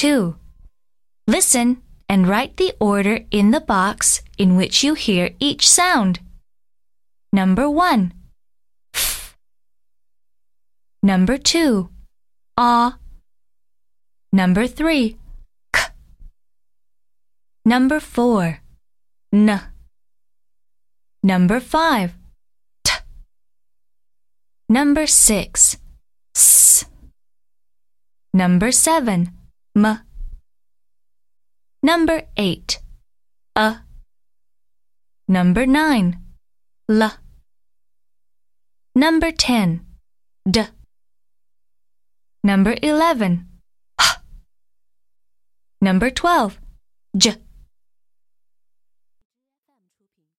2. Listen and write the order in the box in which you hear each sound. Number 1. F. Number 2. Ah. Number 3. K. Number 4. N. Number 5. T. Number 6. S. Number 7. M. Number 8. A. Number 9. L. Number 10. D. Number 11. H. Number 12. J.